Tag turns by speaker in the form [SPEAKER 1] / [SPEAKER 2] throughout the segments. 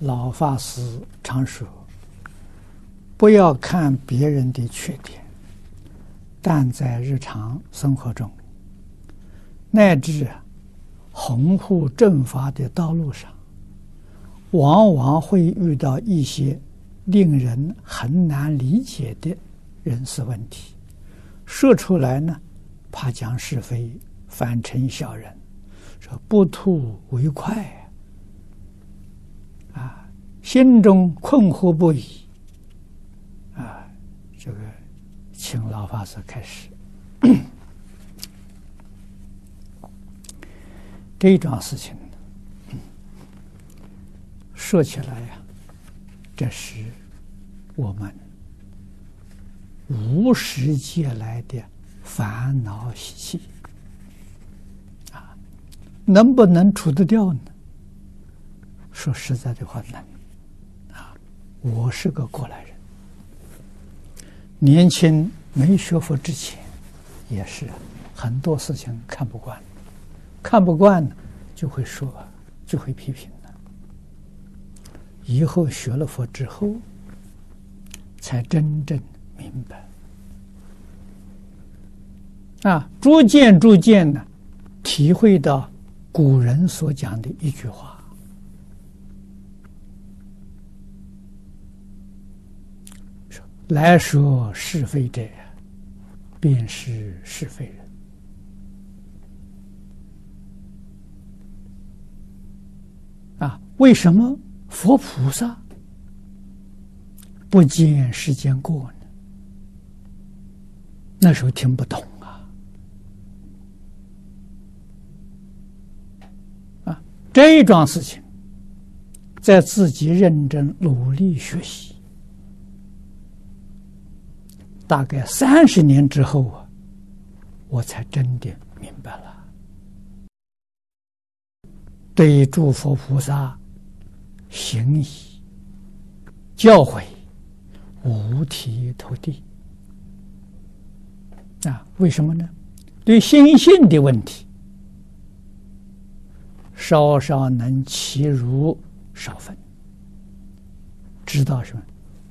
[SPEAKER 1] 老法师常说：“不要看别人的缺点，但在日常生活中，乃至弘护正法的道路上，往往会遇到一些令人很难理解的人事问题。说出来呢，怕讲是非，反成小人，说不吐为快。”心中困惑不已，啊，这个，请老法师开始。这一桩事情，说起来呀，这是我们无始劫来的烦恼习气，啊，能不能除得掉呢？说实在的话，能。我是个过来人，年轻没学佛之前，也是很多事情看不惯，看不惯就会说，就会批评的。以后学了佛之后，才真正明白，啊，逐渐逐渐的体会到古人所讲的一句话。来说是非者，便是是非人。啊，为什么佛菩萨不见世间过呢？那时候听不懂啊！啊，这一桩事情，在自己认真努力学习。大概三十年之后啊，我才真的明白了。对诸佛菩萨行仪教诲，五体投地啊？为什么呢？对心性的问题，稍稍能启如少分，知道什么？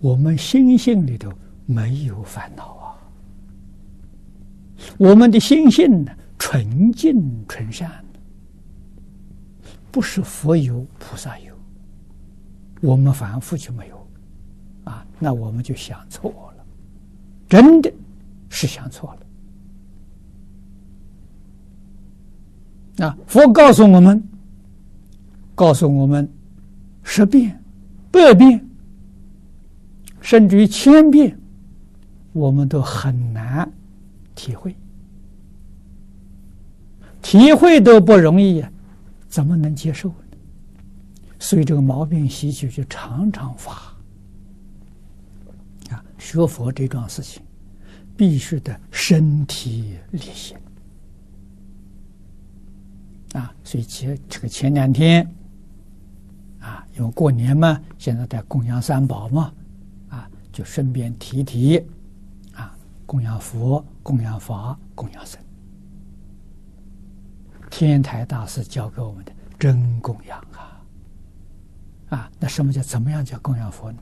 [SPEAKER 1] 我们心性里头。没有烦恼啊！我们的心性呢，纯净纯善，不是佛有菩萨有，我们凡夫就没有啊！那我们就想错了，真的是想错了。啊，佛告诉我们，告诉我们十遍、百遍，甚至于千遍。我们都很难体会，体会都不容易，怎么能接受呢？所以这个毛病习气就常常发啊！学佛这桩事情，必须得身体力行啊！所以前这个前两天啊，因为过年嘛，现在在供养三宝嘛，啊，就顺便提提。供养佛、供养法、供养僧，天台大师教给我们的真供养啊！啊，那什么叫怎么样叫供养佛呢？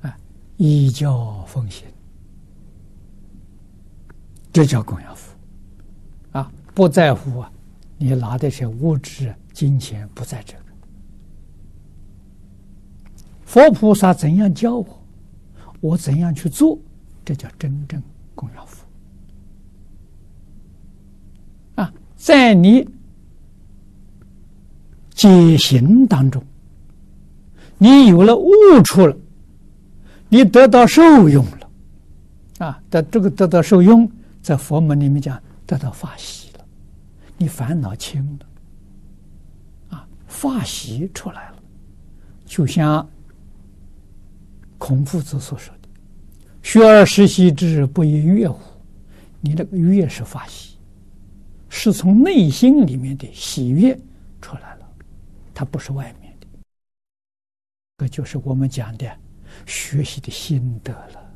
[SPEAKER 1] 啊，依教奉行，这叫供养佛啊！不在乎啊，你拿的些物质金钱不在这个。佛菩萨怎样教我，我怎样去做。这叫真正供养佛啊！在你解行当中，你有了悟处了，你得到受用了啊！在这个得到受用，在佛门里面讲得到法喜了，你烦恼轻了啊，法喜出来了，就像孔夫子所说。学而时习之，不亦说乎？你那个悦是法喜，是从内心里面的喜悦出来了，它不是外面的。这就是我们讲的学习的心得了，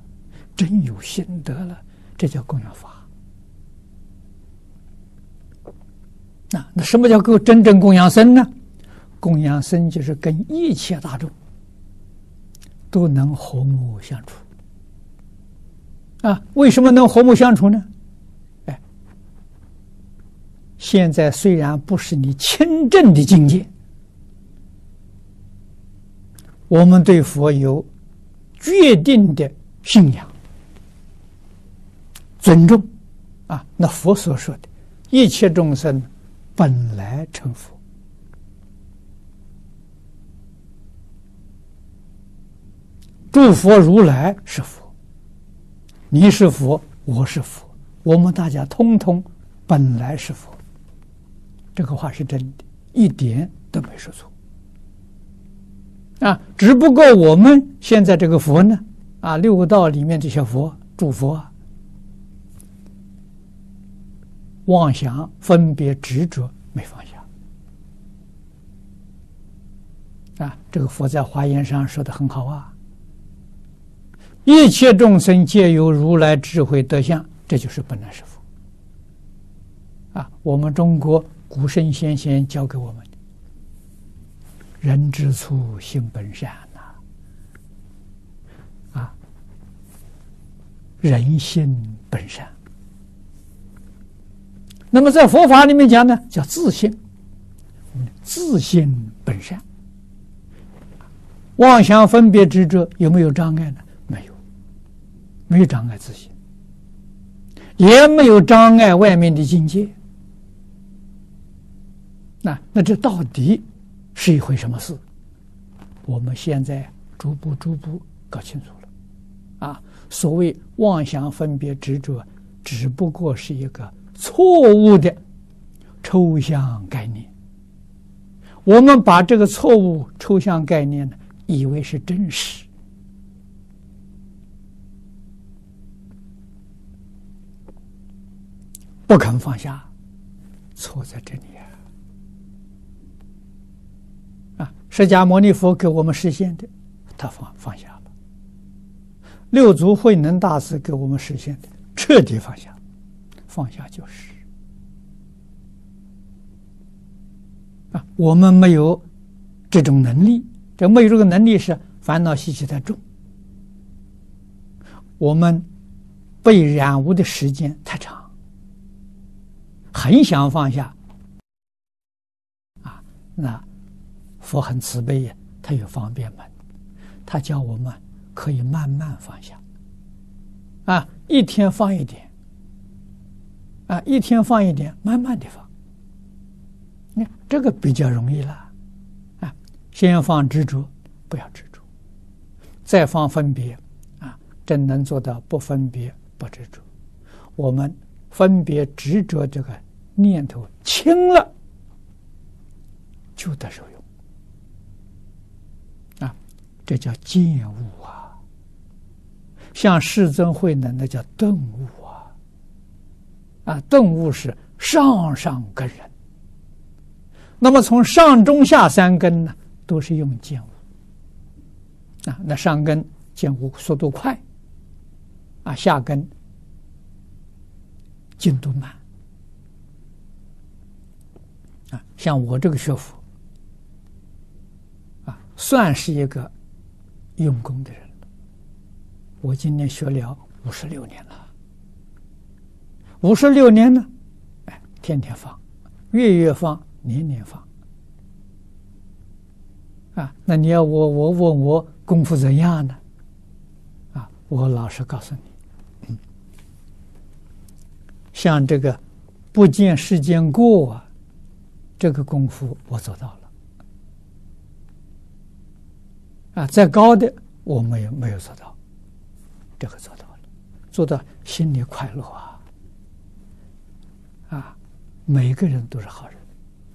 [SPEAKER 1] 真有心得了，这叫供养法。那那什么叫够真正供养僧呢？供养僧，就是跟一切大众都能和睦相处。啊，为什么能和睦相处呢？哎，现在虽然不是你亲证的境界，我们对佛有决定的信仰、尊重。啊，那佛所说的一切众生本来成佛，诸佛如来是佛。你是佛，我是佛，我们大家通通本来是佛，这个话是真的，一点都没说错。啊，只不过我们现在这个佛呢，啊，六道里面这些佛，诸佛啊，妄想、分别、执着没放下。啊，这个佛在华严上说的很好啊。一切众生皆有如来智慧德相，这就是本来是佛。啊，我们中国古圣先贤教给我们的“人之初，性本善”呐，啊，人性本善。那么在佛法里面讲呢，叫自性，自性本善。妄想分别执着有没有障碍呢？没有障碍自己，也没有障碍外面的境界。那那这到底是一回什么事？我们现在逐步逐步搞清楚了。啊，所谓妄想分别执着，只不过是一个错误的抽象概念。我们把这个错误抽象概念呢，以为是真实。不肯放下，错在这里啊！啊，释迦牟尼佛给我们实现的，他放放下了；六祖慧能大师给我们实现的，彻底放下，放下就是啊。我们没有这种能力，这没有这个能力是烦恼习气太重，我们被染污的时间太长。很想放下，啊，那佛很慈悲呀，他有方便门，他教我们可以慢慢放下，啊，一天放一点，啊，一天放一点，慢慢的放，你看这个比较容易了，啊，先放执着，不要执着，再放分别，啊，真能做到不分别不执着，我们。分别执着这个念头轻了，就得受用啊！这叫见悟啊！像世尊慧能，那叫顿悟啊！啊，顿悟是上上根人。那么从上中下三根呢，都是用见悟啊。那上根见悟速度快啊，下根。进度慢啊，像我这个学佛啊，算是一个用功的人。我今年学了五十六年了，五十六年呢，哎，天天放，月月放，年年放。啊，那你要我我问我功夫怎样呢？啊，我老实告诉你。像这个不见世间过啊，这个功夫我做到了啊，再高的我没有没有做到，这个做到了，做到心里快乐啊啊！每个人都是好人，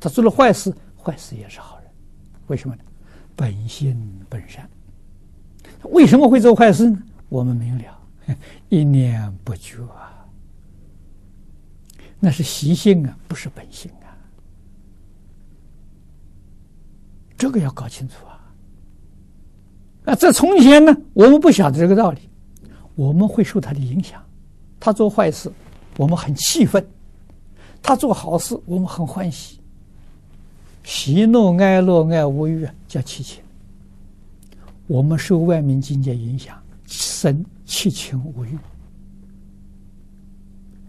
[SPEAKER 1] 他做了坏事，坏事也是好人，为什么呢？本性本善，为什么会做坏事呢？我们明了，一念不绝啊。那是习性啊，不是本性啊，这个要搞清楚啊。啊，在从前呢，我们不晓得这个道理，我们会受他的影响。他做坏事，我们很气愤；他做好事，我们很欢喜。喜怒哀乐爱无欲叫七情。我们受外面境界影响，生七情五欲，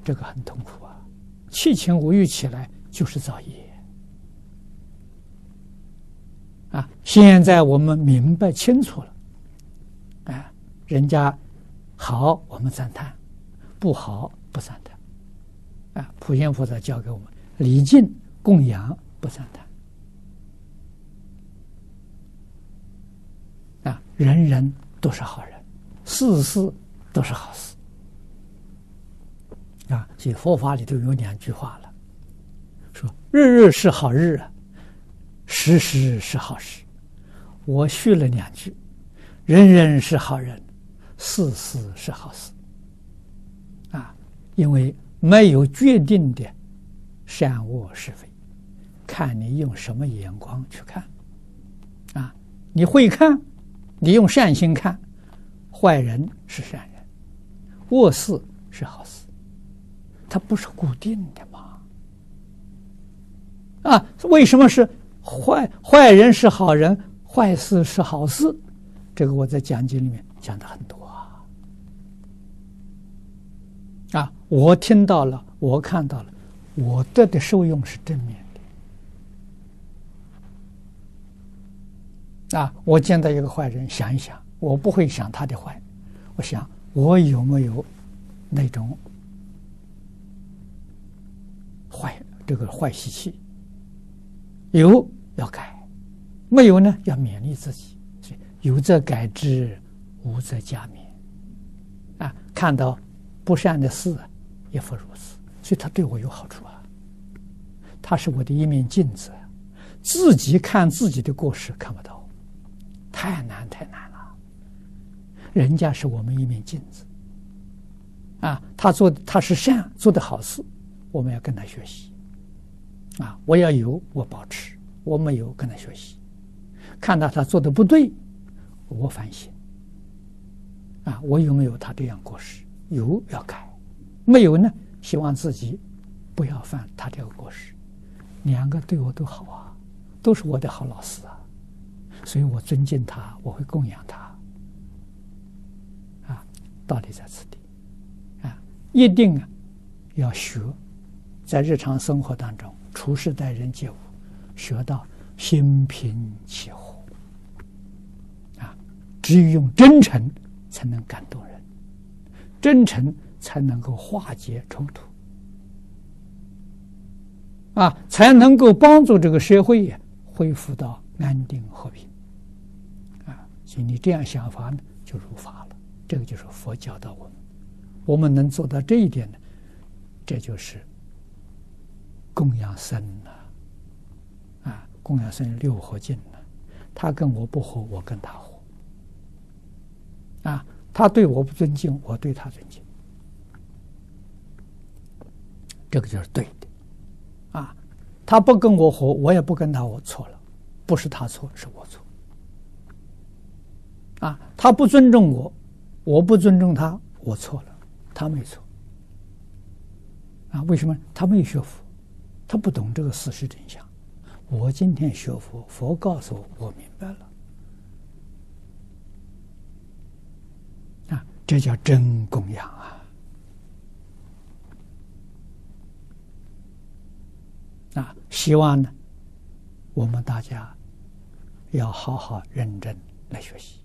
[SPEAKER 1] 这个很痛苦啊！七情五欲起来就是造业啊！现在我们明白清楚了，啊，人家好我们赞叹，不好不赞叹，啊，普贤菩萨教给我们礼敬供养不赞叹。啊人人都是好人，事事都是好事啊！所以佛法里头有两句话了，说日日是好日啊，时时是好时。我续了两句，人人是好人，事事是好事啊！因为没有决定的善恶是非，看你用什么眼光去看啊！你会看。你用善心看，坏人是善人，恶事是好事，它不是固定的嘛？啊，为什么是坏坏人是好人，坏事是好事？这个我在讲经里面讲的很多啊。啊，我听到了，我看到了，我得的受用是正面的。啊！我见到一个坏人，想一想，我不会想他的坏，我想我有没有那种坏这个坏习气？有要改，没有呢要勉励自己。所以有则改之，无则加勉。啊，看到不善的事，也复如此。所以他对我有好处啊，他是我的一面镜子，自己看自己的过失看不到。太难太难了，人家是我们一面镜子，啊，他做他是善，做的好事，我们要跟他学习，啊，我要有我保持，我没有跟他学习，看到他做的不对，我反省，啊，我有没有他这样过失？有要改，没有呢？希望自己不要犯他这个过失，两个对我都好啊，都是我的好老师啊。所以我尊敬他，我会供养他，啊，道理在此地，啊，一定啊要学，在日常生活当中处事待人接物，学到心平气和，啊，只有用真诚才能感动人，真诚才能够化解冲突，啊，才能够帮助这个社会呀恢复到安定和平。所以你这样想法呢，就如法了。这个就是佛教导我们，我们能做到这一点呢，这就是供养僧了。啊，供养僧六合敬了，他跟我不和，我跟他和。啊，他对我不尊敬，我对他尊敬，这个就是对的。啊，他不跟我和，我也不跟他，我错了，不是他错，是我错。啊，他不尊重我，我不尊重他，我错了，他没错。啊，为什么？他没学佛，他不懂这个事实真相。我今天学佛，佛告诉我，我明白了。啊，这叫真供养啊！啊，希望呢，我们大家要好好认真来学习。